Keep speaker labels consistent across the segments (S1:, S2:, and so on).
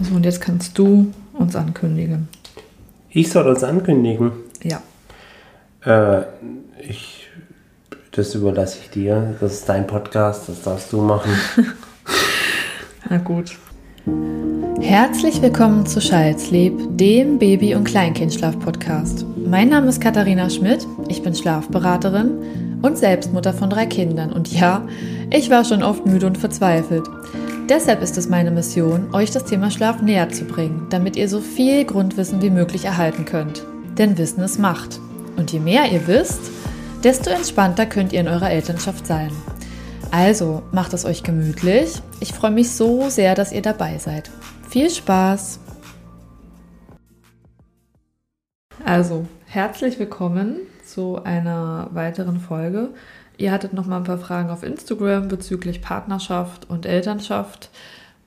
S1: So, und jetzt kannst du uns ankündigen.
S2: Ich soll uns ankündigen.
S1: Ja.
S2: Äh, ich, das überlasse ich dir. Das ist dein Podcast, das darfst du machen.
S1: Na gut. Herzlich willkommen zu Schalzleb, dem Baby- und Kleinkindschlaf-Podcast. Mein Name ist Katharina Schmidt, ich bin Schlafberaterin und Selbstmutter von drei Kindern. Und ja, ich war schon oft müde und verzweifelt. Deshalb ist es meine Mission, euch das Thema Schlaf näher zu bringen, damit ihr so viel Grundwissen wie möglich erhalten könnt. Denn Wissen ist Macht. Und je mehr ihr wisst, desto entspannter könnt ihr in eurer Elternschaft sein. Also macht es euch gemütlich. Ich freue mich so sehr, dass ihr dabei seid. Viel Spaß! Also, herzlich willkommen zu einer weiteren Folge. Ihr hattet noch mal ein paar Fragen auf Instagram bezüglich Partnerschaft und Elternschaft.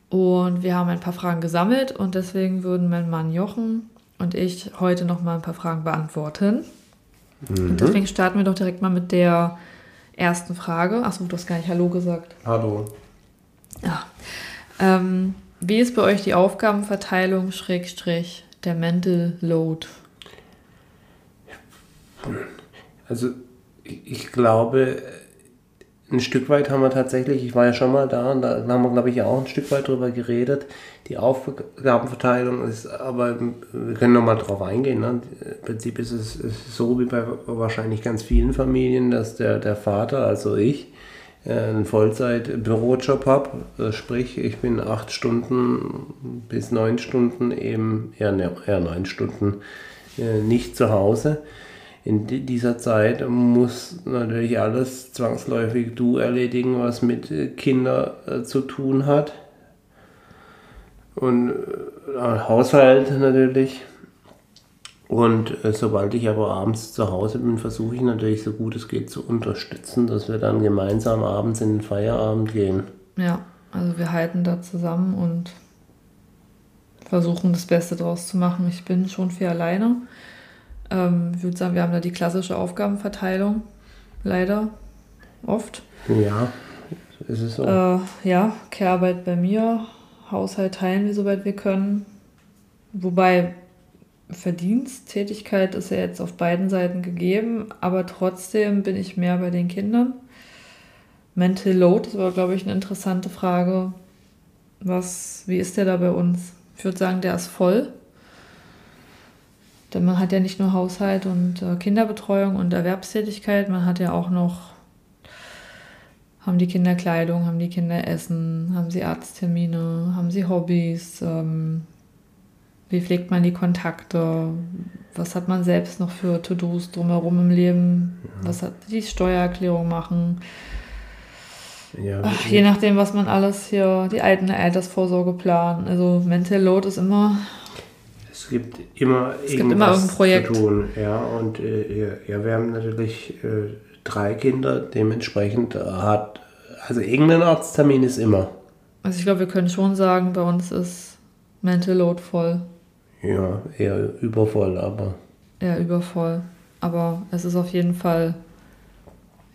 S1: Und wir haben ein paar Fragen gesammelt und deswegen würden mein Mann Jochen und ich heute noch mal ein paar Fragen beantworten. Mhm. Und deswegen starten wir doch direkt mal mit der ersten Frage. Achso, du hast gar nicht Hallo gesagt.
S2: Hallo.
S1: Ja. Ähm, wie ist bei euch die Aufgabenverteilung, Schrägstrich, der Mental Load?
S2: Also ich glaube, ein Stück weit haben wir tatsächlich, ich war ja schon mal da und da haben wir, glaube ich, auch ein Stück weit drüber geredet. Die Aufgabenverteilung ist, aber wir können nochmal drauf eingehen. Ne? Im Prinzip ist es ist so wie bei wahrscheinlich ganz vielen Familien, dass der, der Vater, also ich, äh, einen Vollzeit-Bürojob habe. Äh, sprich, ich bin acht Stunden bis neun Stunden eben, eher, ne, eher neun Stunden äh, nicht zu Hause in dieser Zeit muss natürlich alles zwangsläufig du erledigen, was mit äh, Kindern äh, zu tun hat. Und äh, Haushalt natürlich. Und äh, sobald ich aber abends zu Hause bin, versuche ich natürlich so gut es geht zu unterstützen, dass wir dann gemeinsam abends in den Feierabend gehen.
S1: Ja, also wir halten da zusammen und versuchen das Beste draus zu machen. Ich bin schon viel alleine. Ähm, ich würde sagen, wir haben da die klassische Aufgabenverteilung. Leider. Oft.
S2: Ja, ist es so.
S1: Äh, ja, Care-Arbeit bei mir. Haushalt teilen wir, soweit wir können. Wobei Verdiensttätigkeit ist ja jetzt auf beiden Seiten gegeben, aber trotzdem bin ich mehr bei den Kindern. Mental Load, das war, glaube ich, eine interessante Frage. Was, wie ist der da bei uns? Ich würde sagen, der ist voll. Denn man hat ja nicht nur Haushalt und äh, Kinderbetreuung und Erwerbstätigkeit, man hat ja auch noch, haben die Kinder Kleidung, haben die Kinder Essen, haben sie Arzttermine, haben sie Hobbys, ähm, wie pflegt man die Kontakte, was hat man selbst noch für To-Dos drumherum im Leben, was hat die Steuererklärung machen. Ja, Ach, je nachdem, was man alles hier, die alten Altersvorsorge planen. Also Mental Load ist immer
S2: es gibt immer
S1: es gibt immer Projekt.
S2: zu tun. Ja, und äh, ja, wir haben natürlich äh, drei Kinder, dementsprechend hat, also irgendein Arzttermin ist immer.
S1: Also ich glaube, wir können schon sagen, bei uns ist Mental Load voll.
S2: Ja, eher übervoll, aber.
S1: Eher übervoll. Aber es ist auf jeden Fall,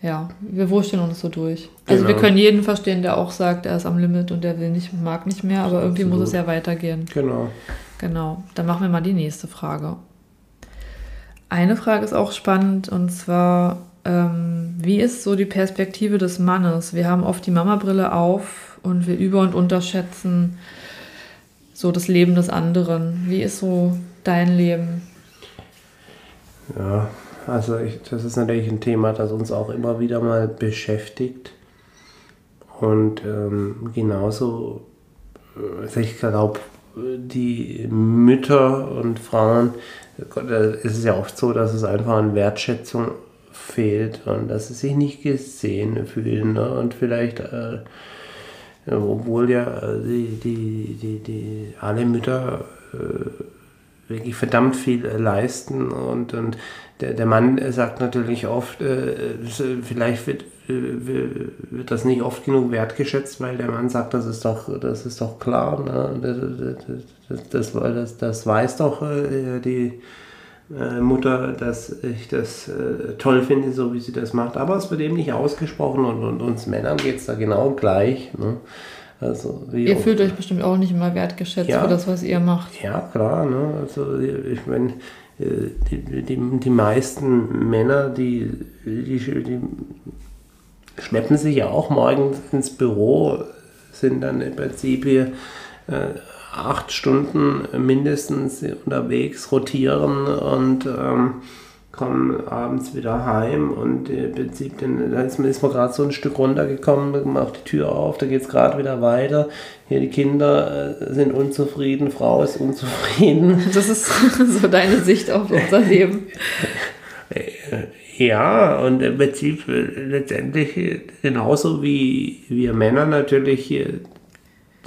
S1: ja, wir wurschteln uns so durch. Also genau. wir können jeden verstehen, der auch sagt, er ist am Limit und der will nicht, mag nicht mehr, aber irgendwie Absolut. muss es ja weitergehen.
S2: Genau.
S1: Genau, dann machen wir mal die nächste Frage. Eine Frage ist auch spannend und zwar, ähm, wie ist so die Perspektive des Mannes? Wir haben oft die Mama-Brille auf und wir über- und unterschätzen so das Leben des anderen. Wie ist so dein Leben?
S2: Ja, also ich, das ist natürlich ein Thema, das uns auch immer wieder mal beschäftigt. Und ähm, genauso, also ich glaube, die Mütter und Frauen, da ist es ja oft so, dass es einfach an Wertschätzung fehlt und dass sie sich nicht gesehen fühlen. Ne? Und vielleicht, äh, obwohl ja äh, die, die, die, die, alle Mütter äh, wirklich verdammt viel leisten und, und der, der Mann sagt natürlich oft, äh, vielleicht wird wird das nicht oft genug wertgeschätzt, weil der Mann sagt, das ist doch, das ist doch klar, ne? das, das, das, das, weiß doch äh, die äh, Mutter, dass ich das äh, toll finde, so wie sie das macht. Aber es wird eben nicht ausgesprochen und, und uns Männern geht es da genau gleich. Ne? Also,
S1: ihr fühlt euch bestimmt auch nicht immer wertgeschätzt ja, für das, was ihr macht.
S2: Ja, klar. Ne? Also ich meine, äh, die, die, die meisten Männer, die, die, die schleppen sich ja auch morgens ins Büro, sind dann im Prinzip hier äh, acht Stunden mindestens unterwegs, rotieren und ähm, kommen abends wieder heim und im Prinzip dann, da ist man, ist man gerade so ein Stück runtergekommen, macht die Tür auf, da geht es gerade wieder weiter. Hier die Kinder äh, sind unzufrieden, Frau ist unzufrieden.
S1: Das ist so deine Sicht auf unser Leben.
S2: Äh, ja, und im Prinzip äh, letztendlich genauso wie wir Männer natürlich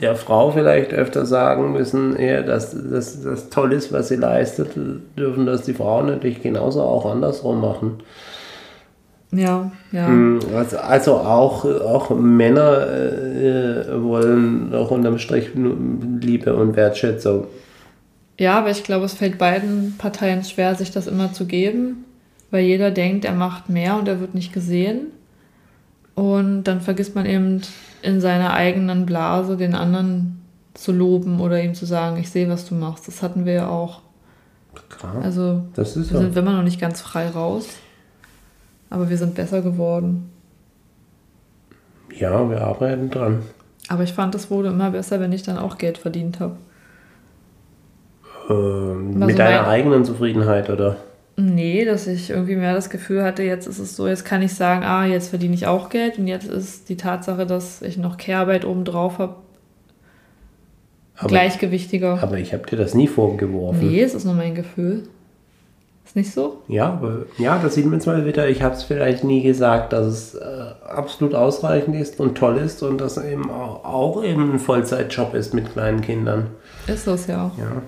S2: der Frau vielleicht öfter sagen müssen, eher, dass das toll ist, was sie leistet, dürfen das die Frauen natürlich genauso auch andersrum machen.
S1: Ja, ja.
S2: Also, also auch, auch Männer äh, wollen auch unterm Strich Liebe und Wertschätzung.
S1: Ja, aber ich glaube, es fällt beiden Parteien schwer, sich das immer zu geben, weil jeder denkt, er macht mehr und er wird nicht gesehen. Und dann vergisst man eben in seiner eigenen Blase den anderen zu loben oder ihm zu sagen, ich sehe, was du machst. Das hatten wir ja auch.
S2: Klar.
S1: Also
S2: das ist
S1: wir sind immer noch nicht ganz frei raus, aber wir sind besser geworden.
S2: Ja, wir arbeiten dran.
S1: Aber ich fand, es wurde immer besser, wenn ich dann auch Geld verdient habe.
S2: Ähm, mit deiner eigenen Zufriedenheit, oder?
S1: Nee, dass ich irgendwie mehr das Gefühl hatte, jetzt ist es so, jetzt kann ich sagen, ah, jetzt verdiene ich auch Geld und jetzt ist die Tatsache, dass ich noch Kehrarbeit oben drauf habe, gleichgewichtiger.
S2: Aber ich habe dir das nie vorgeworfen.
S1: Nee, es ist nur mein Gefühl. Ist nicht so?
S2: Ja, aber, ja, das sieht man jetzt mal wieder. Ich habe es vielleicht nie gesagt, dass es äh, absolut ausreichend ist und toll ist und dass eben auch, auch eben ein Vollzeitjob ist mit kleinen Kindern.
S1: Ist das ja.
S2: Ja.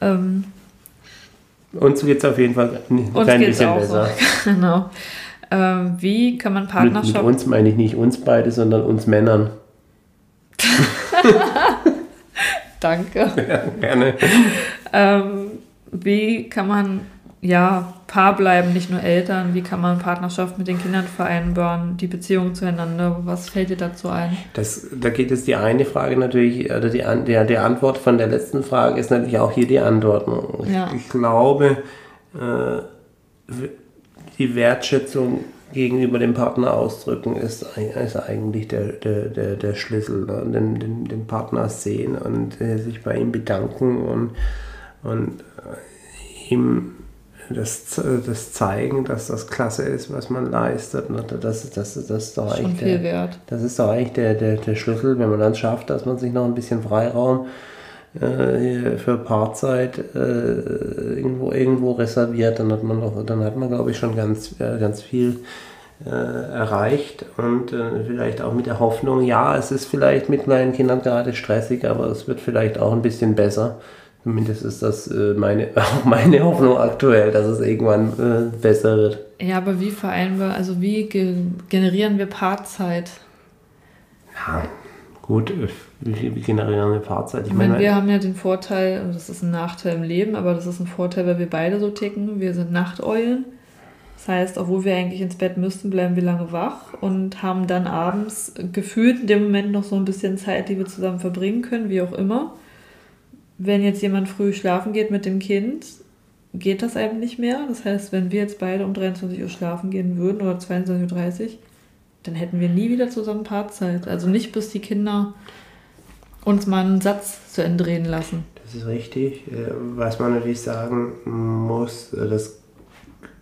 S1: Ähm,
S2: uns geht es auf jeden Fall ein klein bisschen besser.
S1: So. genau. Ähm, wie kann man Partnerschaft...
S2: Mit, mit, uns meine ich nicht uns beide, sondern uns Männern.
S1: Danke.
S2: Ja, gerne.
S1: Ähm, wie kann man ja, Paar bleiben, nicht nur Eltern. Wie kann man Partnerschaft mit den Kindern vereinbaren, die Beziehung zueinander? Was fällt dir dazu ein?
S2: Das, da geht es die eine Frage natürlich, oder die, der, die Antwort von der letzten Frage ist natürlich auch hier die Antwort.
S1: Ja.
S2: Ich, ich glaube, äh, die Wertschätzung gegenüber dem Partner ausdrücken ist, ist eigentlich der, der, der, der Schlüssel. Ne? Den, den, den Partner sehen und äh, sich bei ihm bedanken und, und äh, ihm das, das Zeigen, dass das klasse ist, was man leistet. Ne? Das, das, das, das ist doch
S1: Schon viel
S2: der,
S1: wert.
S2: Das ist doch eigentlich der, der, der Schlüssel, wenn man dann schafft, dass man sich noch ein bisschen Freiraum äh, für Paarzeit äh, irgendwo, irgendwo reserviert, dann hat man doch, dann hat man, glaube ich, schon ganz, äh, ganz viel äh, erreicht und äh, vielleicht auch mit der Hoffnung, ja, es ist vielleicht mit kleinen Kindern gerade stressig, aber es wird vielleicht auch ein bisschen besser. Zumindest ist das äh, meine, auch meine Hoffnung aktuell, dass es irgendwann äh, besser wird.
S1: Ja, aber wie vereinbar, also wie ge generieren wir Paarzeit?
S2: Ja, gut, äh, wie, wie generieren wir Paarzeit?
S1: Ich, ich meine, wir haben ja den Vorteil, und das ist ein Nachteil im Leben, aber das ist ein Vorteil, weil wir beide so ticken. Wir sind Nachteulen. Das heißt, obwohl wir eigentlich ins Bett müssten, bleiben wir lange wach und haben dann abends gefühlt in dem Moment noch so ein bisschen Zeit, die wir zusammen verbringen können, wie auch immer wenn jetzt jemand früh schlafen geht mit dem Kind, geht das eben nicht mehr. Das heißt, wenn wir jetzt beide um 23 Uhr schlafen gehen würden oder 22.30 Uhr, dann hätten wir nie wieder zusammen Paarzeit. Also nicht bis die Kinder uns mal einen Satz zu entdrehen lassen.
S2: Das ist richtig. Äh, was man natürlich sagen muss, äh, dass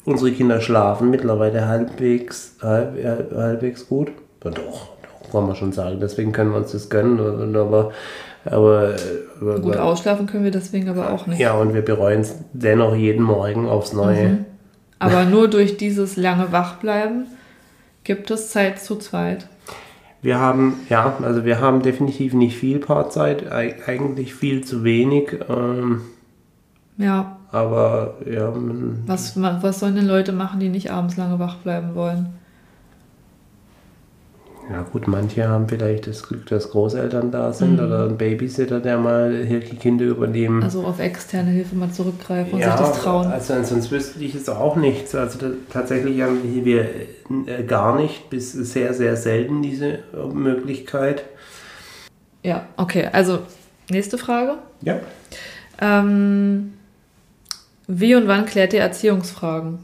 S2: unsere Kinder schlafen mittlerweile halbwegs, halb, halbwegs gut. Doch, doch, kann man schon sagen. Deswegen können wir uns das gönnen. Aber aber,
S1: aber gut ausschlafen können wir deswegen aber auch nicht.
S2: Ja, und wir bereuen es dennoch jeden Morgen aufs Neue. Mhm.
S1: Aber nur durch dieses lange Wachbleiben gibt es Zeit zu zweit.
S2: Wir haben, ja, also wir haben definitiv nicht viel Paarzeit, eigentlich viel zu wenig. Ähm,
S1: ja.
S2: Aber ja.
S1: Was, was sollen denn Leute machen, die nicht abends lange wach bleiben wollen?
S2: Ja gut, manche haben vielleicht das Glück, dass Großeltern da sind mhm. oder ein Babysitter, der mal hier die Kinder übernehmen.
S1: Also auf externe Hilfe mal zurückgreifen und ja, sich das trauen.
S2: Also sonst wüsste ich es auch nichts. Also tatsächlich haben wir äh, gar nicht bis sehr, sehr selten diese Möglichkeit.
S1: Ja, okay. Also, nächste Frage.
S2: Ja.
S1: Ähm, wie und wann klärt ihr Erziehungsfragen?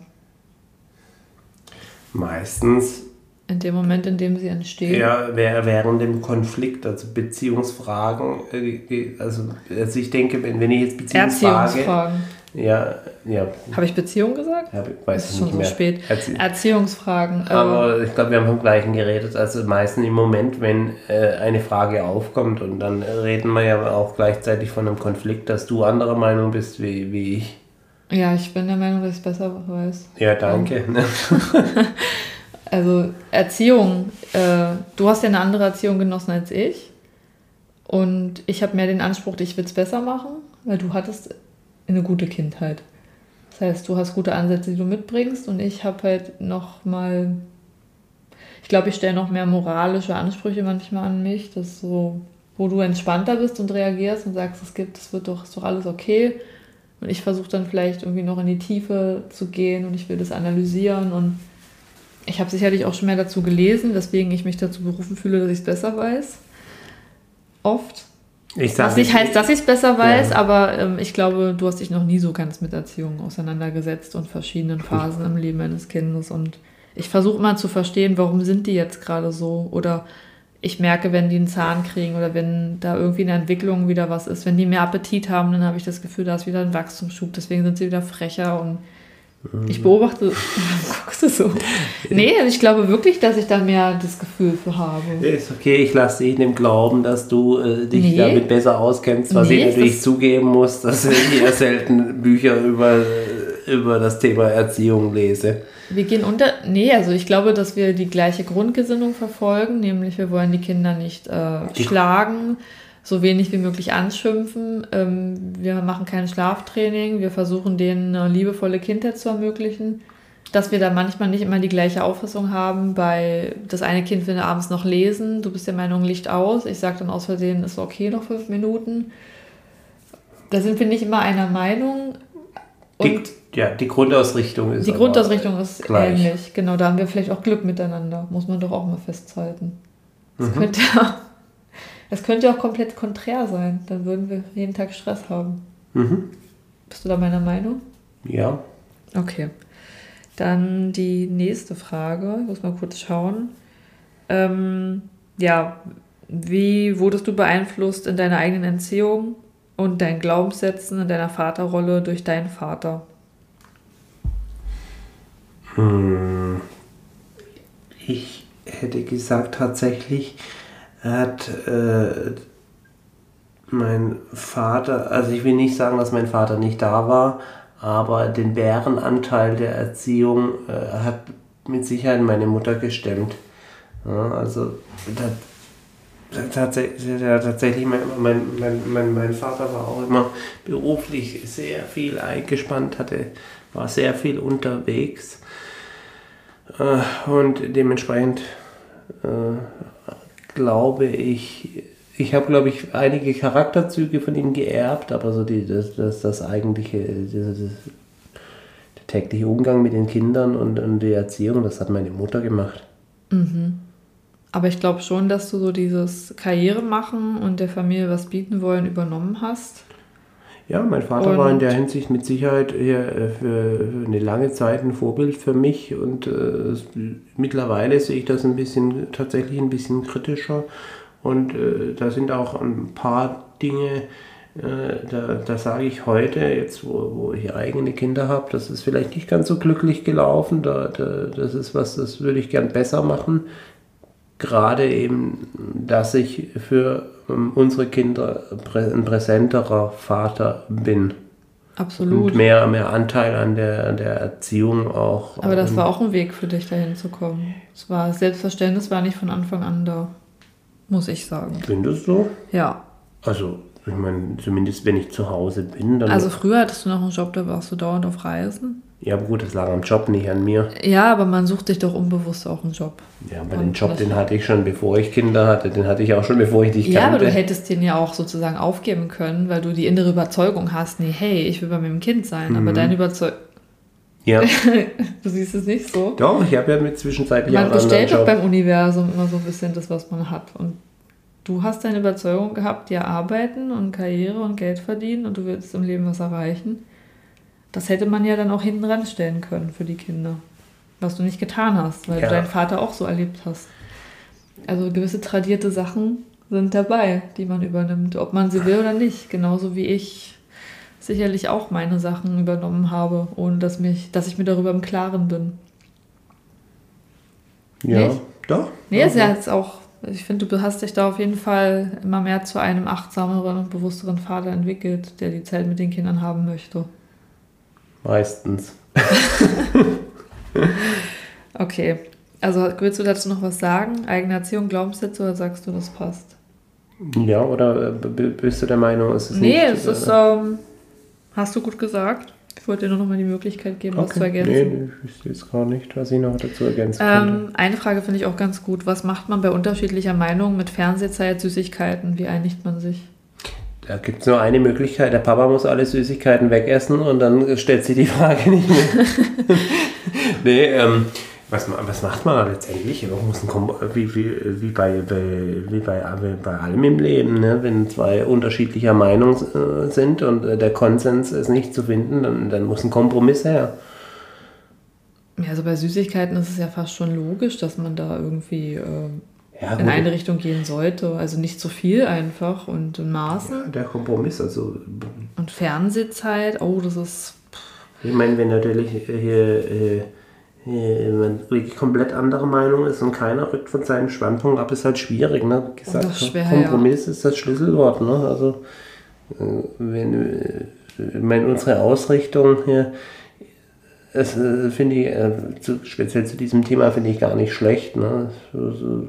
S2: Meistens
S1: In dem Moment, in dem sie entstehen?
S2: ja, während dem Konflikt, also Beziehungsfragen. äh, Also, also ich denke, wenn, wenn ich jetzt Beziehungsfrage.
S1: Erziehungsfragen.
S2: Ja, ja,
S1: Habe ich Beziehung gesagt?
S2: ja weiß
S1: ist schon
S2: nicht
S1: so
S2: mehr.
S1: spät.
S2: Erzie-
S1: Erziehungsfragen.
S2: Aber ich glaube, wir haben vom Gleichen geredet. Also meistens im Moment, wenn äh, eine Frage aufkommt und dann reden wir ja auch gleichzeitig von einem Konflikt, dass du anderer Meinung bist wie, wie ich.
S1: ja, ich bin der Meinung, dass ich es besser weiß.
S2: Ja, danke.
S1: Also Erziehung, äh, du hast ja eine andere Erziehung genossen als ich. Und ich habe mehr den Anspruch, ich will es besser machen, weil du hattest eine gute Kindheit. Das heißt, du hast gute Ansätze, die du mitbringst und ich habe halt noch mal, ich glaube, ich stelle noch mehr moralische Ansprüche manchmal an mich, dass so, wo du entspannter bist und reagierst und sagst, es gibt, es wird doch, ist doch alles okay. Und ich versuche dann vielleicht irgendwie noch in die Tiefe zu gehen und ich will das analysieren und ich habe sicherlich auch schon mehr dazu gelesen, weswegen ich mich dazu berufen fühle, dass ich es besser weiß. Oft.
S2: Ich sag
S1: Was nicht heißt, dass ich es besser weiß,
S2: Ja.
S1: aber ähm, ich glaube, du hast dich noch nie so ganz mit Erziehung auseinandergesetzt und verschiedenen Phasen im Leben eines Kindes. Und ich versuche mal zu verstehen, warum sind die jetzt gerade so? Oder ich merke, wenn die einen Zahn kriegen oder wenn da irgendwie in der Entwicklung wieder was ist, wenn die mehr Appetit haben, dann habe ich das Gefühl, da ist wieder ein Wachstumsschub, deswegen sind sie wieder frecher und ich beobachte, warum guckst du so? Nee, also ich glaube wirklich, dass ich da mehr das Gefühl für habe.
S2: Ist okay, ich lasse dich dem Glauben, dass du äh, dich
S1: Nee.
S2: damit besser auskennst, was
S1: Nee,
S2: ich natürlich zugeben muss, dass ich eher selten Bücher über, über das Thema Erziehung lese.
S1: Wir gehen unter. Nee, also ich glaube, dass wir die gleiche Grundgesinnung verfolgen, nämlich wir wollen die Kinder nicht äh,
S2: Die-
S1: schlagen, so wenig wie möglich anschimpfen. Ähm, wir machen kein Schlaftraining, wir versuchen denen eine liebevolle Kindheit zu ermöglichen. Dass wir da manchmal nicht immer die gleiche Auffassung haben, bei das eine Kind will abends noch lesen, du bist der Meinung, Licht aus. Ich sage dann aus Versehen, ist okay, noch fünf Minuten. Da sind wir nicht immer einer Meinung.
S2: Die,
S1: Und
S2: ja, die Grundausrichtung ist
S1: die Grundausrichtung ist
S2: gleich.
S1: ähnlich. Genau, da haben wir vielleicht auch Glück miteinander. Muss man doch auch mal festhalten. Das,
S2: Mhm.
S1: könnte, ja- das könnte ja auch komplett konträr sein. Dann würden wir jeden Tag Stress haben.
S2: Mhm.
S1: Bist du da meiner Meinung?
S2: Ja,
S1: Okay. Dann die nächste Frage. Ich muss mal kurz schauen. Ähm, ja, wie wurdest du beeinflusst in deiner eigenen Entziehung und deinen Glaubenssätzen in deiner Vaterrolle durch deinen Vater?
S2: Hm. Ich hätte gesagt, tatsächlich hat äh, mein Vater, also ich will nicht sagen, dass mein Vater nicht da war, aber den Bärenanteil der Erziehung äh, hat mit Sicherheit meine Mutter gestemmt. Ja, also tatsächlich, tatsächlich mein, mein, mein, mein, mein Vater war auch immer beruflich sehr viel eingespannt, hatte, war sehr viel unterwegs. Äh, und dementsprechend äh, glaube ich, ich habe, glaube ich, einige Charakterzüge von ihm geerbt, aber so die, das, das, das eigentliche, das, das, der tägliche Umgang mit den Kindern und, und die Erziehung, das hat meine Mutter gemacht.
S1: Aber ich glaube schon, dass du so dieses Karriere machen und der Familie was bieten wollen übernommen hast.
S2: Ja, mein Vater war in
S1: Und-
S2: der Hinsicht mit Sicherheit hier äh, für eine lange Zeit ein Vorbild für mich und äh, mittlerweile sehe ich das ein bisschen, tatsächlich ein bisschen kritischer und äh, da sind auch ein paar Dinge, äh, da, da sage ich heute, jetzt wo, wo ich eigene Kinder habe, das ist vielleicht nicht ganz so glücklich gelaufen, da, da, das ist was, das würde ich gern besser machen. Gerade eben, dass ich für unsere Kinder ein präsenterer Vater bin
S1: Absolut.
S2: und mehr, mehr Anteil an der, an der Erziehung auch.
S1: Aber das
S2: ähm,
S1: war auch ein Weg für dich, dahin zu kommen. Es war Selbstverständnis war nicht von Anfang an da, muss ich sagen.
S2: Findest du?
S1: Ja.
S2: Also, ich meine, zumindest wenn ich zu Hause bin, dann.
S1: Also früher hattest du noch einen Job, da warst du dauernd auf Reisen.
S2: Ja, aber gut, das lag am Job, nicht an mir.
S1: Ja, aber man sucht sich doch unbewusst auch einen Job.
S2: Ja, aber
S1: Und
S2: den Job, den hatte ich schon, bevor ich Kinder hatte. Den hatte ich auch schon, bevor ich dich
S1: Ja, aber
S2: kannte.
S1: du hättest den ja auch sozusagen aufgeben können, weil du die innere Überzeugung hast, nee, hey, ich will bei meinem Kind sein.
S2: Mhm.
S1: Aber deine Überzeugung,
S2: Ja,
S1: du siehst es nicht so.
S2: doch, ich habe ja mit zwischenzeitlich
S1: Man bestellt doch beim Universum immer so ein bisschen das, was man hat. Und du hast deine Überzeugung gehabt, ja, arbeiten und Karriere und Geld verdienen und du willst im Leben was erreichen. Das hätte man ja dann auch hinten ranstellen können für die Kinder. Was du nicht getan hast, weil
S2: Ja.
S1: du deinen Vater auch so erlebt hast. Also gewisse tradierte Sachen sind dabei, die man übernimmt, ob man sie will oder nicht. Genauso wie ich sicherlich auch meine Sachen übernommen habe, ohne dass, mich, dass ich mir darüber im Klaren bin.
S2: Ja,
S1: Nicht?
S2: doch.
S1: Nee,
S2: doch,
S1: ist ja jetzt auch, ich finde, du hast dich da auf jeden Fall immer mehr zu einem achtsameren und bewussteren Vater entwickelt, der die Zeit mit den Kindern haben möchte.
S2: Meistens.
S1: Okay, also willst du dazu noch was sagen? Eigene Erziehung, Glaubenssätze oder sagst du, das passt?
S2: Ja, oder äh, bist du der Meinung, es ist
S1: nee,
S2: nicht...
S1: es ist, ähm, hast du gut gesagt. Ich wollte dir nur noch mal die Möglichkeit geben, was zu
S2: Nee,
S1: ergänzen.
S2: nee, ich wüsste jetzt gar nicht, was ich noch dazu ergänzen könnte.
S1: Ähm, eine Frage finde ich auch ganz gut. Was macht man bei unterschiedlicher Meinung mit Fernsehzeit, Süßigkeiten? Wie einigt man sich?
S2: Da gibt es nur eine Möglichkeit, der Papa muss alle Süßigkeiten wegessen und dann stellt sich die Frage nicht mehr. nee, ähm, was, was macht man letztendlich? Man muss ein Kom wie, wie, wie, bei, bei, wie bei, wie bei allem im Leben, ne? wenn zwei unterschiedlicher Meinung äh, sind und äh, der Konsens ist nicht zu finden, dann, dann muss ein Kompromiss her.
S1: Ja, also bei Süßigkeiten ist es ja fast schon logisch, dass man da irgendwie ähm,
S2: Ja,
S1: in eine Richtung gehen sollte. Also nicht zu viel einfach und in Maßen.
S2: der Kompromiss, also
S1: Und Fernsehzeit, oh, das ist.
S2: Ich meine, wenn natürlich hier, äh, hier man wirklich komplett andere Meinung ist und keiner rückt von seinem Standpunkt ab, ist halt schwierig. Ne? Gesagt,
S1: Das ist schwer,
S2: Kompromiss ist das Schlüsselwort. Ne? Also, äh, wenn, äh, ich meine, unsere Ausrichtung hier, es äh, finde ich, äh, zu, speziell zu diesem Thema finde ich gar nicht schlecht. Ne? So, so,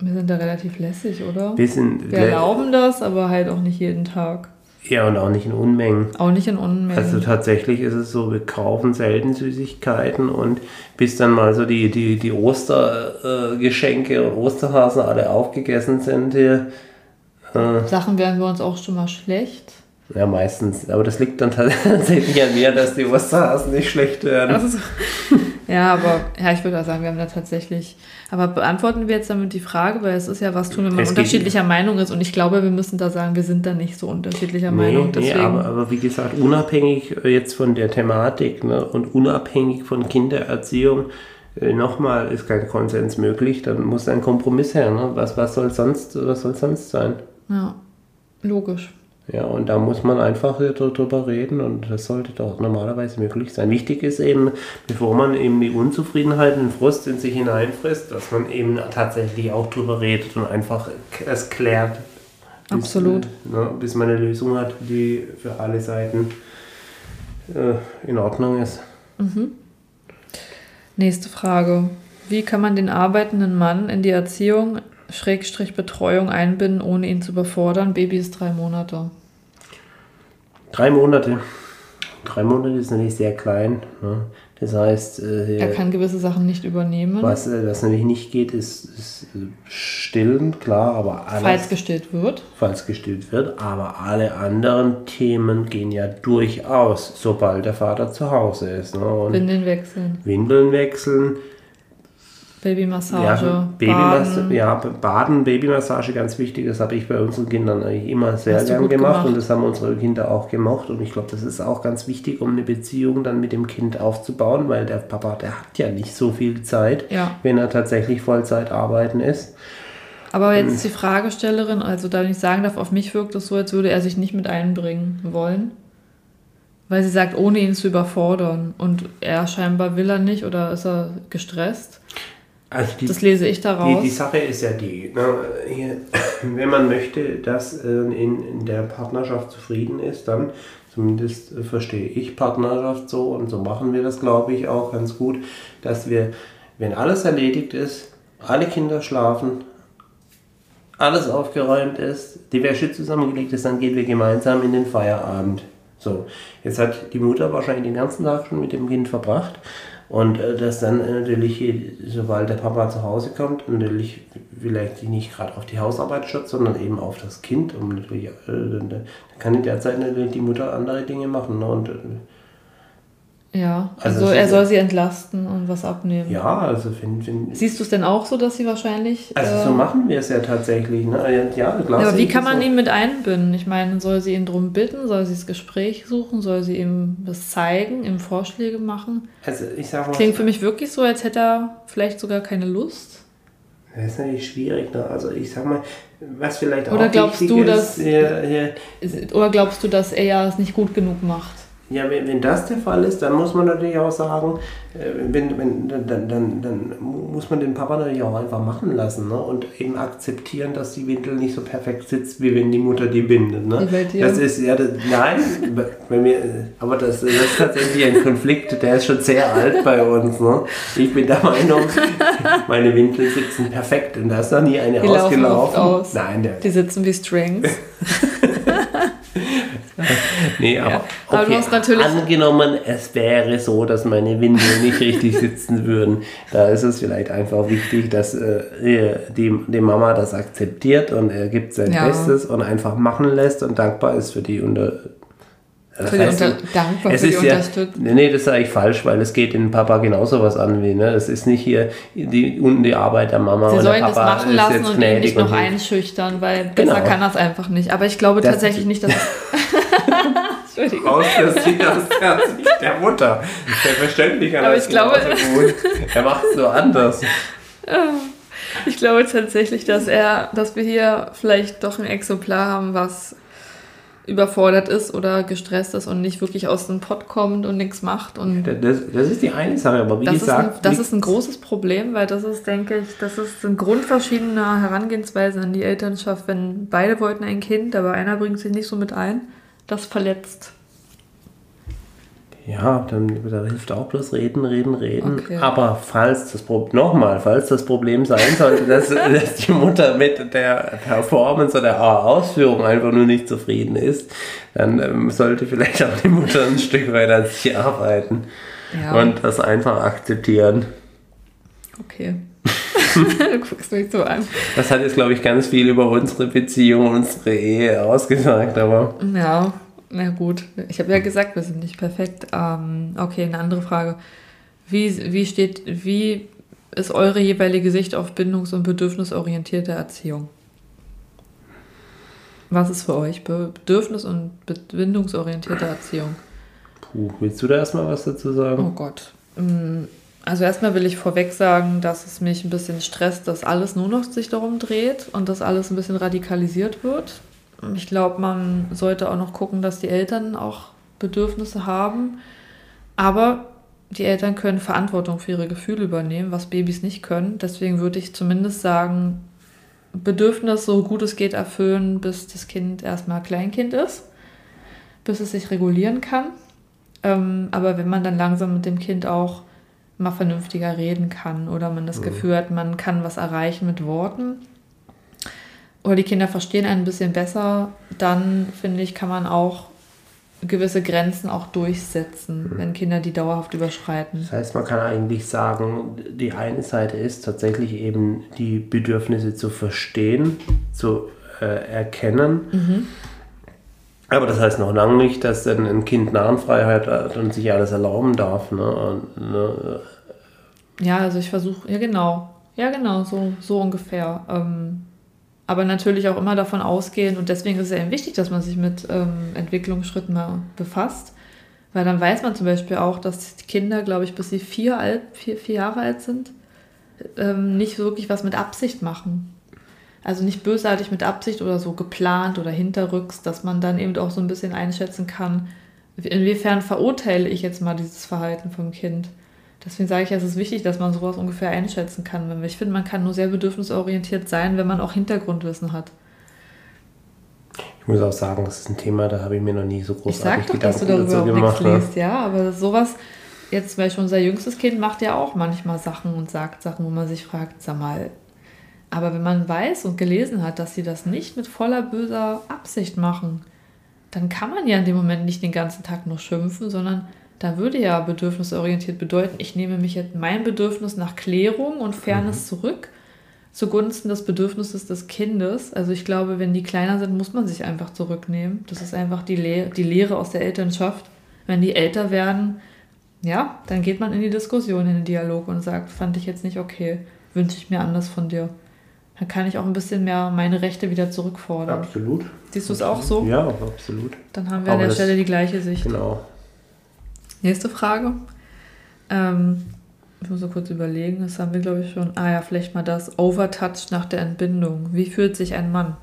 S1: Wir sind da relativ lässig, oder?
S2: bisschen,
S1: Wir erlauben das, aber halt auch nicht jeden Tag.
S2: ja, und auch nicht in Unmengen.
S1: Auch nicht in Unmengen.
S2: Also tatsächlich ist es so, wir kaufen selten Süßigkeiten und bis dann mal so die, die, die Ostergeschenke äh, und Osterhasen alle aufgegessen sind hier. Äh,
S1: Sachen werden wir uns auch schon mal schlecht.
S2: Ja, meistens. Aber das liegt dann tatsächlich an mir, dass die Osterhasen nicht schlecht werden.
S1: Also, ja, aber ja, ich würde auch sagen, wir haben da tatsächlich. Aber beantworten wir jetzt damit die Frage, weil es ist ja was tun, wenn man
S2: Es geht-
S1: unterschiedlicher Meinung ist. Und ich glaube, wir müssen da sagen, wir sind da nicht so unterschiedlicher
S2: Nee,
S1: Meinung.
S2: nee
S1: Deswegen,
S2: aber, aber wie gesagt, unabhängig äh, jetzt von der Thematik ne, und unabhängig von Kindererziehung, äh, nochmal ist kein Konsens möglich, dann muss ein Kompromiss her. Ne? Was, was, soll sonst, was soll sonst sein?
S1: ja, logisch.
S2: Ja, und da muss man einfach drüber reden und das sollte doch normalerweise möglich sein. Wichtig ist eben, bevor man eben die Unzufriedenheit und Frust in sich hineinfrisst, dass man eben tatsächlich auch drüber redet und einfach es klärt. Bis,
S1: Absolut.
S2: Ne, bis man eine Lösung hat, die für alle Seiten äh, in Ordnung ist.
S1: Nächste Frage. Wie kann man den arbeitenden Mann in die Erziehung, Schrägstrich Betreuung einbinden, ohne ihn zu überfordern? Baby ist drei Monate.
S2: Drei Monate. Drei Monate ist natürlich sehr klein. Ne? Das heißt, äh,
S1: Er kann gewisse Sachen nicht übernehmen,
S2: was, äh, was natürlich nicht geht, ist, ist äh, stillen, klar, aber alles.
S1: falls gestillt wird.
S2: falls gestillt wird, aber alle anderen Themen gehen ja durchaus, sobald der Vater zu Hause ist. Ne? Und
S1: Windeln wechseln,
S2: Windeln wechseln,
S1: Babymassage,
S2: ja, Babymassage,
S1: Baden.
S2: ja, Baden, Babymassage, ganz wichtig, das habe ich bei unseren Kindern eigentlich immer sehr gern gemacht,
S1: gemacht.
S2: und das haben unsere Kinder auch gemacht und ich glaube, das ist auch ganz wichtig, um eine Beziehung dann mit dem Kind aufzubauen, weil der Papa, der hat ja nicht so viel Zeit,
S1: Ja.
S2: wenn er tatsächlich Vollzeit arbeiten ist.
S1: Aber jetzt die Fragestellerin, also da ich sagen darf, auf mich wirkt es so, als würde er sich nicht mit einbringen wollen. Weil sie sagt, ohne ihn zu überfordern. Und er scheinbar will er nicht oder ist er gestresst.
S2: Also die,
S1: Das lese ich
S2: Die,
S1: daraus.
S2: die Sache ist ja die, ne, hier, wenn man möchte, dass äh, in, in der Partnerschaft zufrieden ist, dann zumindest äh, verstehe ich Partnerschaft so und so machen wir das, glaube ich, auch ganz gut, dass wir, wenn alles erledigt ist, alle Kinder schlafen, alles aufgeräumt ist, die Wäsche zusammengelegt ist, dann gehen wir gemeinsam in den Feierabend. So, jetzt hat die Mutter wahrscheinlich den ganzen Tag schon mit dem Kind verbracht und äh, dass dann äh, natürlich, sobald der Papa zu Hause kommt, natürlich vielleicht nicht gerade auf die Hausarbeit stürzt, sondern eben auf das Kind. Und natürlich, äh, dann, dann kann in der Zeit natürlich die Mutter andere Dinge machen. Ne? Und äh,
S1: Ja, also, also er soll sie entlasten und was abnehmen.
S2: Ja, also wenn, wenn
S1: Siehst du es denn auch so, dass sie wahrscheinlich.
S2: Also äh, so machen wir es ja tatsächlich. Ne? Ja,
S1: klar. Ja, aber wie kann man so. ihn mit einbinden? Ich meine, soll sie ihn drum bitten, soll sie das Gespräch suchen, soll sie ihm das zeigen, ihm Vorschläge machen?
S2: Also ich sag mal.
S1: Klingt für mich wirklich so, als hätte er vielleicht sogar keine Lust.
S2: Das ist natürlich schwierig. Ne? Also ich sag mal, was vielleicht
S1: oder auch glaubst du, ist, dass, ja, ja. Oder glaubst du, dass er es nicht gut genug macht?
S2: Ja, wenn, wenn das der Fall ist, dann muss man natürlich auch sagen, äh, wenn, wenn, dann, dann, dann muss man den Papa natürlich auch einfach machen lassen ne? und eben akzeptieren, dass die Windel nicht so perfekt sitzt, wie wenn die Mutter die bindet. Ne? Das ist ja, das, nein, bei mir, aber das, das ist tatsächlich ein Konflikt, der ist schon sehr alt bei uns. Ne? Ich bin der Meinung, meine Windel sitzen perfekt und da ist noch nie eine die ausgelaufen.
S1: Aus. Nein, der, die sitzen wie Strings.
S2: nee, aber, ja. okay. aber natürlich angenommen, es wäre so, dass meine Windel nicht richtig sitzen würden. Da ist es vielleicht einfach wichtig, dass äh, die, die Mama das akzeptiert und er gibt sein ja. Bestes und einfach machen lässt und dankbar ist für die unter
S1: das für heißt, die unter dankbar es für ist die ja,
S2: Nee, nee, das ist eigentlich falsch, weil es geht den Papa genauso was an wie, ne? Es ist nicht hier die, unten die Arbeit der Mama
S1: Sie
S2: und
S1: sollen der Papa das machen lassen und ihn nicht noch einschüchtern, weil genau. besser kann das einfach nicht. Aber ich glaube das tatsächlich nicht, dass...
S2: Entschuldigung. Aus der Sicht der Mutter. Selbstverständlich
S1: Aber ich glaube...
S2: Er macht es so anders.
S1: Ich glaube tatsächlich, dass er, dass wir hier vielleicht doch ein Exemplar haben, was überfordert ist oder gestresst ist und nicht wirklich aus dem Pott kommt und nichts macht. Und
S2: das, das ist die eine Sache, aber wie
S1: das
S2: gesagt.
S1: Ist ein, das ist ein großes Problem, weil das ist, denke ich, das ist ein Grund verschiedener Herangehensweisen an die Elternschaft. Wenn beide wollten ein Kind, aber einer bringt sich nicht so mit ein, das verletzt
S2: ja, dann da hilft auch bloß reden, reden, reden. Okay. Aber falls das Problem, nochmal, falls das Problem sein sollte, dass, dass die Mutter mit der Performance oder der Ausführung einfach nur nicht zufrieden ist, dann ähm, sollte vielleicht auch die Mutter ein Stück weit an sich arbeiten ja. und das einfach akzeptieren.
S1: Okay. du guckst mich so an.
S2: Das hat jetzt, glaube ich, ganz viel über unsere Beziehung, unsere Ehe ausgesagt, aber.
S1: Ja, na gut, ich habe ja gesagt, wir sind nicht perfekt. Ähm, okay, eine andere Frage. Wie, wie steht, wie ist eure jeweilige Sicht auf bindungs- und bedürfnisorientierte Erziehung? Was ist für euch bedürfnis- und bindungsorientierte Erziehung?
S2: Puh, willst du da erstmal was dazu sagen?
S1: Oh Gott. Mm, also erstmal will ich vorweg sagen, dass es mich ein bisschen stresst, dass alles nur noch sich darum dreht und dass alles ein bisschen radikalisiert wird. Ich glaube, man sollte auch noch gucken, dass die Eltern auch Bedürfnisse haben. Aber die Eltern können Verantwortung für ihre Gefühle übernehmen, was Babys nicht können. Deswegen würde ich zumindest sagen, Bedürfnis so gut es geht erfüllen, bis das Kind erstmal Kleinkind ist, bis es sich regulieren kann. Ähm, aber wenn man dann langsam mit dem Kind auch mal vernünftiger reden kann oder man das mhm. Gefühl hat, man kann was erreichen mit Worten, oder die Kinder verstehen ein bisschen besser, dann finde ich, kann man auch gewisse Grenzen auch durchsetzen, mhm. wenn Kinder die dauerhaft überschreiten.
S2: Das heißt, man kann eigentlich sagen, die eine Seite ist tatsächlich eben die Bedürfnisse zu verstehen, zu äh, erkennen. Mhm. Aber das heißt noch lange nicht, dass dann ein Kind Narrenfreiheit hat und sich alles erlauben darf. Ne? Und, ne?
S1: Ja, also ich versuche, ja genau, ja genau, so, so ungefähr. Ähm, aber natürlich auch immer davon ausgehen und deswegen ist es eben wichtig, dass man sich mit ähm, Entwicklungsschritten mal befasst, weil dann weiß man zum Beispiel auch, dass Kinder, glaube ich, bis sie vier, alt, vier, vier Jahre alt sind, ähm, nicht wirklich was mit Absicht machen. Also nicht bösartig mit Absicht oder so geplant oder hinterrücks, dass man dann eben auch so ein bisschen einschätzen kann, inwiefern verurteile ich jetzt mal dieses Verhalten vom Kind. Deswegen sage ich, es ist wichtig, dass man sowas ungefähr einschätzen kann. Ich finde, man kann nur sehr bedürfnisorientiert sein, wenn man auch Hintergrundwissen hat.
S2: Ich muss auch sagen, das ist ein Thema, da habe ich mir noch nie so großartig
S1: ich sag doch, Gedanken dass du darüber dazu gemacht. Nichts liest, ja, aber sowas, jetzt zum Beispiel unser jüngstes Kind macht ja auch manchmal Sachen und sagt Sachen, wo man sich fragt, sag mal, aber wenn man weiß und gelesen hat, dass sie das nicht mit voller böser Absicht machen, dann kann man ja in dem Moment nicht den ganzen Tag nur schimpfen, sondern da würde ja bedürfnisorientiert bedeuten, ich nehme mich jetzt mein Bedürfnis nach Klärung und Fairness mhm. zurück zugunsten des Bedürfnisses des Kindes. Also ich glaube, wenn die kleiner sind, muss man sich einfach zurücknehmen. Das ist einfach die, Le die Lehre aus der Elternschaft. Wenn die älter werden, ja, dann geht man in die Diskussion, in den Dialog und sagt, fand ich jetzt nicht okay, wünsche ich mir anders von dir. Dann kann ich auch ein bisschen mehr meine Rechte wieder zurückfordern.
S2: Absolut.
S1: Siehst du es auch so?
S2: Ja, absolut.
S1: Dann haben wir
S2: Aber
S1: an der Stelle die gleiche Sicht.
S2: Genau.
S1: Nächste Frage. Ähm, ich muss so kurz überlegen, das haben wir, glaube ich, schon. Ah ja, vielleicht mal das. Overtouch nach der Entbindung. Wie fühlt sich ein Mann?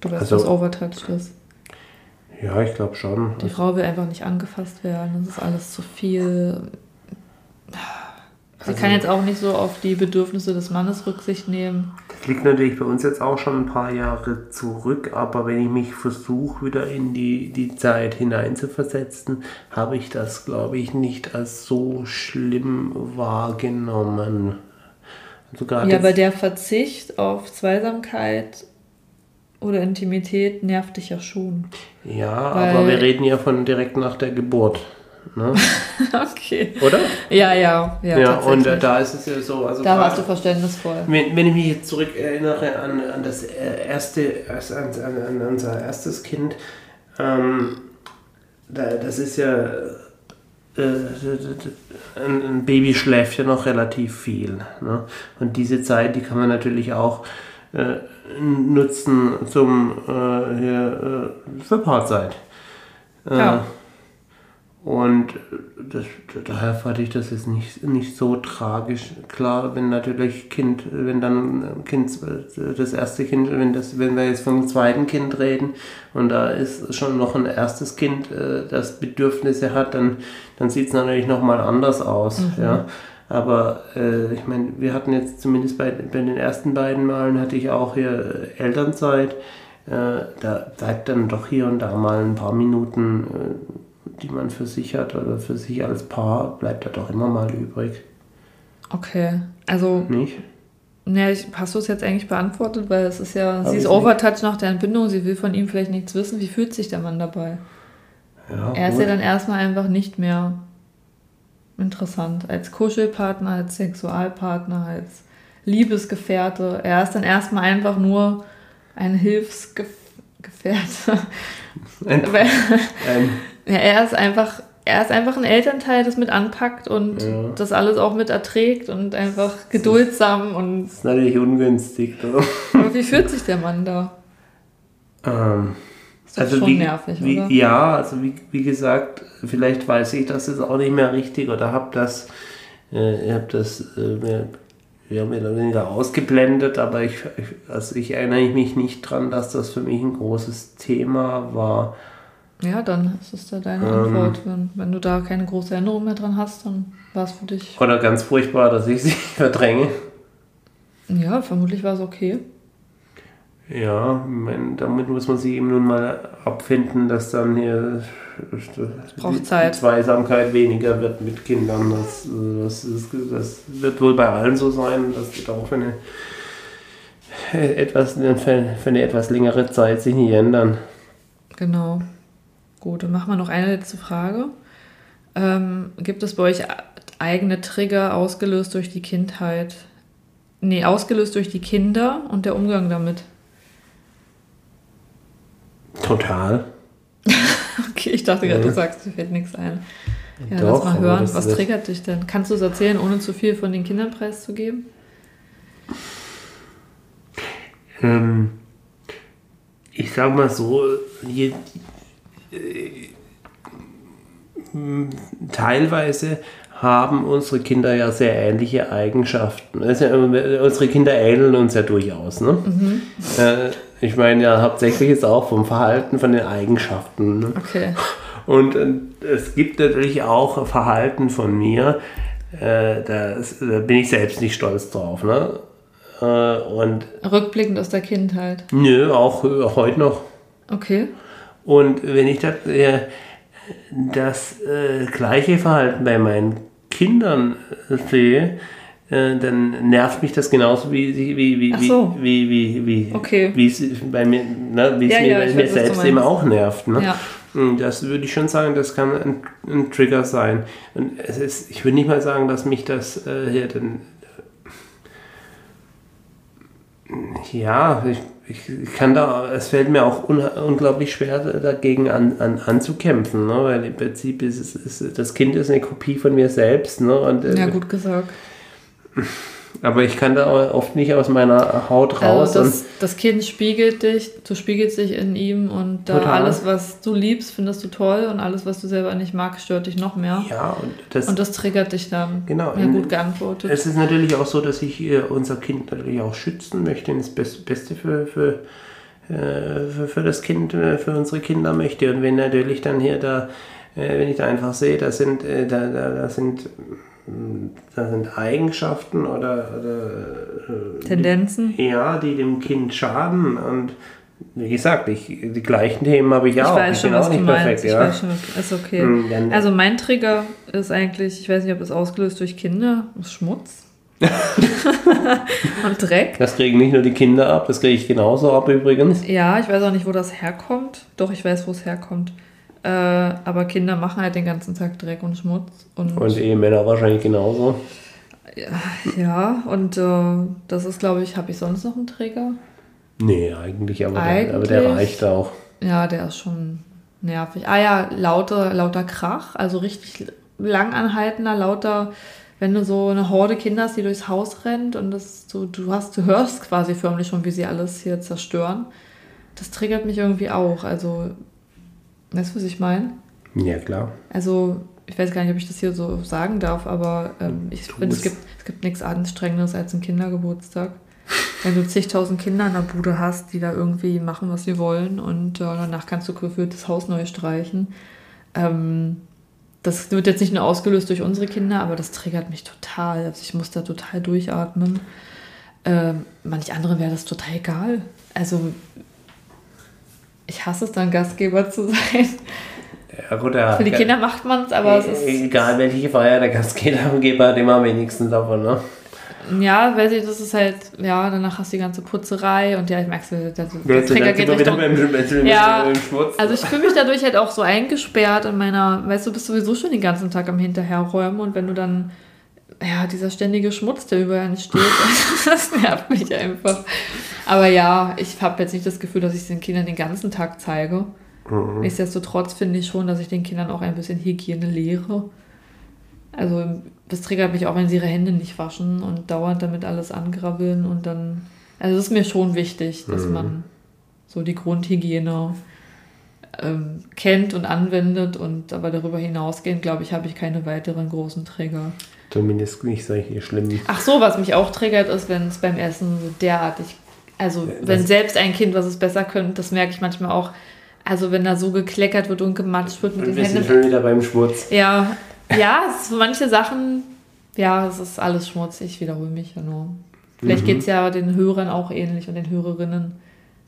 S1: Du weißt,
S2: Also-
S1: was Overtouch ist.
S2: Ja, ich glaube schon.
S1: Die Frau will einfach nicht angefasst werden. Das ist alles zu viel. Sie
S2: Also-
S1: kann jetzt auch nicht so auf die Bedürfnisse des Mannes Rücksicht nehmen.
S2: Das liegt natürlich bei uns jetzt auch schon ein paar Jahre zurück, aber wenn ich mich versuche, wieder in die, die Zeit hineinzuversetzen, habe ich das, glaube ich, nicht als so schlimm wahrgenommen. Gerade
S1: Ja, aber der Verzicht auf Zweisamkeit oder Intimität nervt dich ja schon.
S2: ja aber wir reden ja von direkt nach der Geburt. Ne?
S1: okay.
S2: Oder?
S1: Ja, ja, ja.
S2: Ja, und äh, da ist es ja so. Also
S1: da warst du verständnisvoll.
S2: Wenn, wenn ich mich jetzt zurückerinnere an, an das äh, erste, an, an, an unser erstes Kind, ähm, da, das ist ja, äh, ein, ein Baby schläft ja noch relativ viel. Ne? Und diese Zeit, die kann man natürlich auch äh, nutzen zum, äh, hier, äh, für Paarzeit. Äh,
S1: Ja.
S2: Und das, daher fand ich das jetzt nicht, nicht so tragisch. Klar, wenn natürlich Kind, wenn dann Kind, das erste Kind, wenn, das, wenn wir jetzt vom zweiten Kind reden und da ist schon noch ein erstes Kind, äh, das Bedürfnisse hat, dann, dann sieht es natürlich nochmal anders aus. Ja. Aber äh, ich meine, wir hatten jetzt zumindest bei, bei den ersten beiden Malen hatte ich auch hier äh, Elternzeit. Äh, da bleibt dann doch hier und da mal ein paar Minuten, äh, die man für sich hat oder für sich als Paar, bleibt da doch immer mal übrig.
S1: Okay. Also,
S2: Nicht?
S1: ja, ich, hast du es jetzt eigentlich beantwortet? Weil es ist ja,
S2: Hab
S1: sie ist
S2: ich
S1: Overtouch nach der Entbindung, sie will von ihm vielleicht nichts wissen. Wie fühlt sich der Mann dabei?
S2: Ja,
S1: Er ist
S2: gut.
S1: ja dann erstmal einfach nicht mehr interessant. Als Kuschelpartner, als Sexualpartner, als Liebesgefährte. Er ist dann erstmal einfach nur ein Hilfsgefährte.
S2: ein, ein,
S1: ja, er ist einfach, er ist einfach ein Elternteil, das mit anpackt und
S2: Ja.
S1: das alles auch mit erträgt und einfach geduldsam und
S2: ist natürlich ungünstig. Oder?
S1: aber wie fühlt sich der Mann da?
S2: Ähm,
S1: Ist doch schon nervig,
S2: wie,
S1: oder?
S2: Ja, also wie, wie gesagt, vielleicht weiß ich das jetzt auch nicht mehr richtig oder habe das, äh, habe das äh, mehr, ja, mehr oder weniger ausgeblendet, aber ich, ich, also ich erinnere mich nicht dran, dass das für mich ein großes Thema war.
S1: Ja, dann ist es da deine
S2: Ähm.
S1: Antwort. Wenn, wenn du da keine große Erinnerung mehr dran hast, dann war es für dich.
S2: Oder ganz furchtbar, dass ich sie verdränge.
S1: Ja, vermutlich war es okay.
S2: Ja, mein, damit muss man sich eben nun mal abfinden, dass dann hier
S1: braucht
S2: die
S1: Zeit.
S2: Zweisamkeit weniger wird mit Kindern. Das, äh, das, ist, das wird wohl bei allen so sein. Das wird auch für eine, etwas, für, für eine etwas längere Zeit sich nicht ändern.
S1: Genau. Gut, dann machen wir noch eine letzte Frage. Ähm, gibt es bei euch eigene Trigger ausgelöst durch die Kindheit? Nee, ausgelöst durch die Kinder und der Umgang damit.
S2: Total.
S1: Okay, ich dachte gerade,
S2: Ja.
S1: du sagst, dir fällt nichts ein. Ja,
S2: Doch,
S1: lass mal hören. Was triggert dich denn? Kannst du es erzählen, ohne zu viel von den Kindern preiszugeben?
S2: Ähm, ich sag mal so, je, teilweise haben unsere Kinder ja sehr ähnliche Eigenschaften. Also, äh, unsere Kinder ähneln uns ja durchaus. Ne? Äh, ich meine ja hauptsächlich jetzt auch vom Verhalten, von den Eigenschaften. Ne?
S1: Okay.
S2: Und äh, es gibt natürlich auch Verhalten von mir, äh, das, da bin ich selbst nicht stolz drauf. Ne? Äh, und
S1: Rückblickend aus der Kindheit.
S2: nö, auch äh, heute noch.
S1: Okay.
S2: Und wenn ich das, äh, das äh, gleiche Verhalten bei meinen Kindern äh, sehe, äh, dann nervt mich das genauso wie wie wie
S1: so.
S2: wie wie wie
S1: Okay.
S2: wie es bei mir ne, wie es
S1: Ja,
S2: mir,
S1: ja,
S2: mir
S1: du
S2: selbst eben auch nervt ne?
S1: Ja.
S2: Das würde ich schon sagen, das kann ein, ein Trigger sein. Und es ist, ich würde nicht mal sagen, dass mich das äh, hier dann ja, ich, ich, kann da, es fällt mir auch un, unglaublich schwer dagegen an, an, anzukämpfen, ne? weil im Prinzip ist, es, ist das Kind ist eine Kopie von mir selbst. Ne? Und,
S1: äh, ja, gut gesagt.
S2: Aber ich kann da oft nicht aus meiner Haut also raus.
S1: Also das, das, Kind spiegelt dich, du spiegelst dich in ihm und da alles, was du liebst, findest du toll und alles, was du selber nicht magst, stört dich noch mehr.
S2: Ja, und das,
S1: und das triggert dich dann.
S2: Genau.
S1: Ja, gut geantwortet.
S2: Es ist natürlich auch so, dass ich unser Kind natürlich auch schützen möchte und das Beste für, für, äh, für, für das Kind, äh, für unsere Kinder möchte. Und wenn natürlich dann hier da, äh, wenn ich da einfach sehe, da sind, da, da, da sind da sind Eigenschaften oder, oder
S1: äh, Tendenzen.
S2: Die, ja, die dem Kind schaden und wie gesagt, ich, die gleichen Themen habe ich, ich auch.
S1: Weiß schon, was du meinst. ich weiß schon, ist okay. Hm, also mein Trigger ist eigentlich, ich weiß nicht, ob es ausgelöst durch Kinder, ist Schmutz. und Dreck.
S2: Das kriegen nicht nur die Kinder ab, das kriege ich genauso ab übrigens.
S1: Ja, ich weiß auch nicht, wo das herkommt. Doch, ich weiß, wo es herkommt. Äh, aber Kinder machen halt den ganzen Tag Dreck und Schmutz. Und,
S2: und Ehemänner wahrscheinlich genauso.
S1: Ja, ja und äh, das ist, glaube ich, habe ich sonst noch einen Träger?
S2: Nee, eigentlich, aber, eigentlich, der, aber der reicht auch.
S1: Ja, der ist schon nervig. Ah ja, lauter, lauter Krach, also richtig langanhaltender, lauter, wenn du so eine Horde Kinder hast, die durchs Haus rennt und das so, du hast, du hörst quasi förmlich schon, wie sie alles hier zerstören. Das triggert mich irgendwie auch. Also Weißt du, was ich meine?
S2: Ja, klar.
S1: Also, ich weiß gar nicht, ob ich das hier so sagen darf, aber ähm, ich finde, es gibt, es gibt nichts Anstrengendes als ein Kindergeburtstag. Wenn du zigtausend Kinder in der Bude hast, die da irgendwie machen, was sie wollen und äh, danach kannst du gefühlt das Haus neu streichen. Ähm, das wird jetzt nicht nur ausgelöst durch unsere Kinder, aber das triggert mich total. Also ich muss da total durchatmen. Ähm, manch andere wäre das total egal. Also ich hasse es dann, Gastgeber zu sein.
S2: Ja, gut, ja.
S1: Für die Kinder macht man es, aber es
S2: ist. Egal welche Feier, der Gastgeber hat immer am wenigsten davon, ne?
S1: Ja, weil sie, das ist halt, ja, danach hast du die ganze Putzerei und ja, ich merke, der, der, der Trigger geht Richtung... Beim, ja, also ich fühle mich dadurch halt auch so eingesperrt in meiner, weißt du, bist sowieso schon den ganzen Tag am Hinterherräumen und wenn du dann, ja, dieser ständige Schmutz, der überall entsteht, das nervt mich einfach. Aber ja, ich habe jetzt nicht das Gefühl, dass ich es den Kindern den ganzen Tag zeige. Mhm. Nichtsdestotrotz finde ich schon, dass ich den Kindern auch ein bisschen Hygiene lehre. Also das triggert mich auch, wenn sie ihre Hände nicht waschen und dauernd damit alles angrabbeln und dann. Also es ist mir schon wichtig, dass mhm. man so die Grundhygiene ähm, kennt und anwendet und aber darüber hinausgehend, glaube ich, habe ich keine weiteren großen Trigger.
S2: Zumindest nicht solche schlimmen.
S1: Ach so, was mich auch triggert, ist, wenn es beim Essen so derartig also, wenn das selbst ein Kind, was es besser könnte, das merke ich manchmal auch. Also, wenn da so gekleckert wird und gematscht wird mit
S2: den Händen. schon wieder beim Schmutz.
S1: Ja, ja, es manche Sachen, ja, es ist alles Schmutz. Ich wiederhole mich ja nur. Vielleicht mhm. geht es ja den Hörern auch ähnlich und den Hörerinnen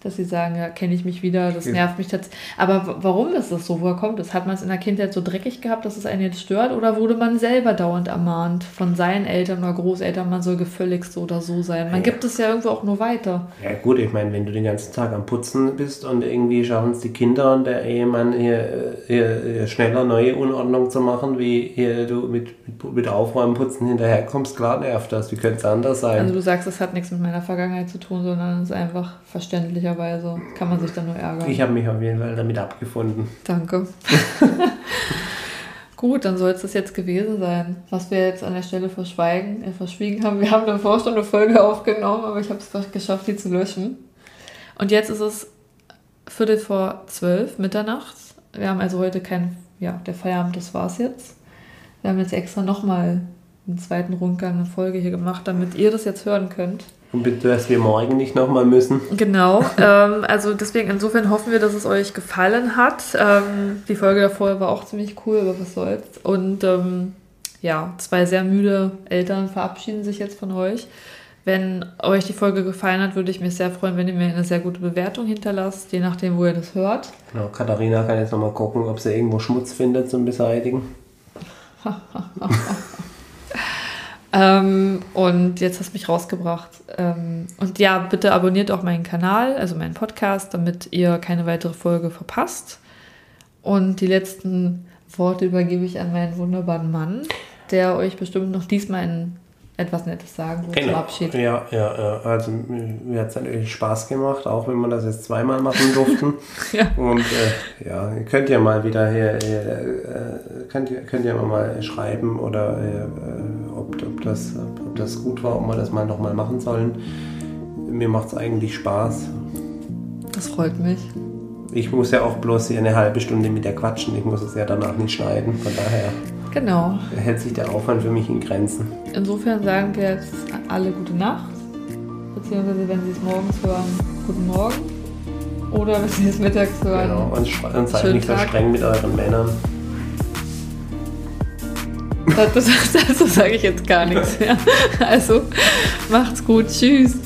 S1: dass sie sagen, ja, kenne ich mich wieder, das nervt mich tatsächlich. Aber warum ist das so? Woher kommt das? Hat man es in der Kindheit so dreckig gehabt, dass es einen jetzt stört? Oder wurde man selber dauernd ermahnt von seinen Eltern oder Großeltern, man soll gefälligst so oder so sein? Man ja. gibt es ja irgendwo auch nur weiter.
S2: Ja gut, ich meine, wenn du den ganzen Tag am Putzen bist und irgendwie schaffen es die Kinder und der Ehemann hier, hier, hier, schneller neue Unordnung zu machen, wie hier du mit, mit, mit Aufräumen, Putzen hinterherkommst, klar nervt das. Wie könnte es anders sein?
S1: Also du sagst, es hat nichts mit meiner Vergangenheit zu tun, sondern es ist einfach verständlicher möglicherweise kann man sich dann nur ärgern.
S2: Ich habe mich auf jeden Fall damit abgefunden.
S1: Danke. Gut, dann soll es das jetzt gewesen sein, was wir jetzt an der Stelle verschweigen, äh, verschwiegen haben. Wir haben davor schon eine Folge aufgenommen, aber ich habe es geschafft, die zu löschen. Und jetzt ist es Viertel vor zwölf, Mitternacht. Wir haben also heute kein, ja, der Feierabend, das war's jetzt. Wir haben jetzt extra nochmal einen zweiten Rundgang, eine Folge hier gemacht, damit ihr das jetzt hören könnt.
S2: Und bitte, dass wir morgen nicht nochmal müssen.
S1: Genau. Ähm, also deswegen, insofern hoffen wir, dass es euch gefallen hat. Ähm, die Folge davor war auch ziemlich cool, aber was soll's. Und ähm, ja, zwei sehr müde Eltern verabschieden sich jetzt von euch. Wenn euch die Folge gefallen hat, würde ich mich sehr freuen, wenn ihr mir eine sehr gute Bewertung hinterlasst, je nachdem, wo ihr das hört.
S2: Genau, Katharina kann jetzt nochmal gucken, ob sie irgendwo Schmutz findet zum Beseitigen.
S1: Ähm, und jetzt hast du mich rausgebracht. Ähm, und ja, bitte abonniert auch meinen Kanal, also meinen Podcast, damit ihr keine weitere Folge verpasst. Und die letzten Worte übergebe ich an meinen wunderbaren Mann, der euch bestimmt noch diesmal in etwas Nettes sagen so
S2: Genau.
S1: zum Abschied.
S2: Ja, ja, ja. Also mir hat es natürlich Spaß gemacht, auch wenn wir das jetzt zweimal machen durften.
S1: Ja.
S2: Und äh, ja, ihr könnt ja mal wieder hier, hier äh, könnt, ihr, könnt ihr mal schreiben oder äh, ob, ob, das, ob das gut war, ob wir das mal nochmal machen sollen. Mir macht es eigentlich Spaß.
S1: Das freut mich.
S2: Ich muss ja auch bloß hier eine halbe Stunde mit der quatschen. Ich muss es ja danach nicht schneiden. Von daher
S1: Genau.
S2: hält sich der Aufwand für mich in Grenzen.
S1: Insofern sagen wir jetzt alle gute Nacht. Beziehungsweise wenn Sie es morgens hören, guten Morgen. Oder wenn Sie es mittags hören.
S2: Genau. Und, und seid nicht so streng mit euren Männern.
S1: Dazu, dazu sage ich jetzt gar nichts mehr. Also macht's gut. Tschüss.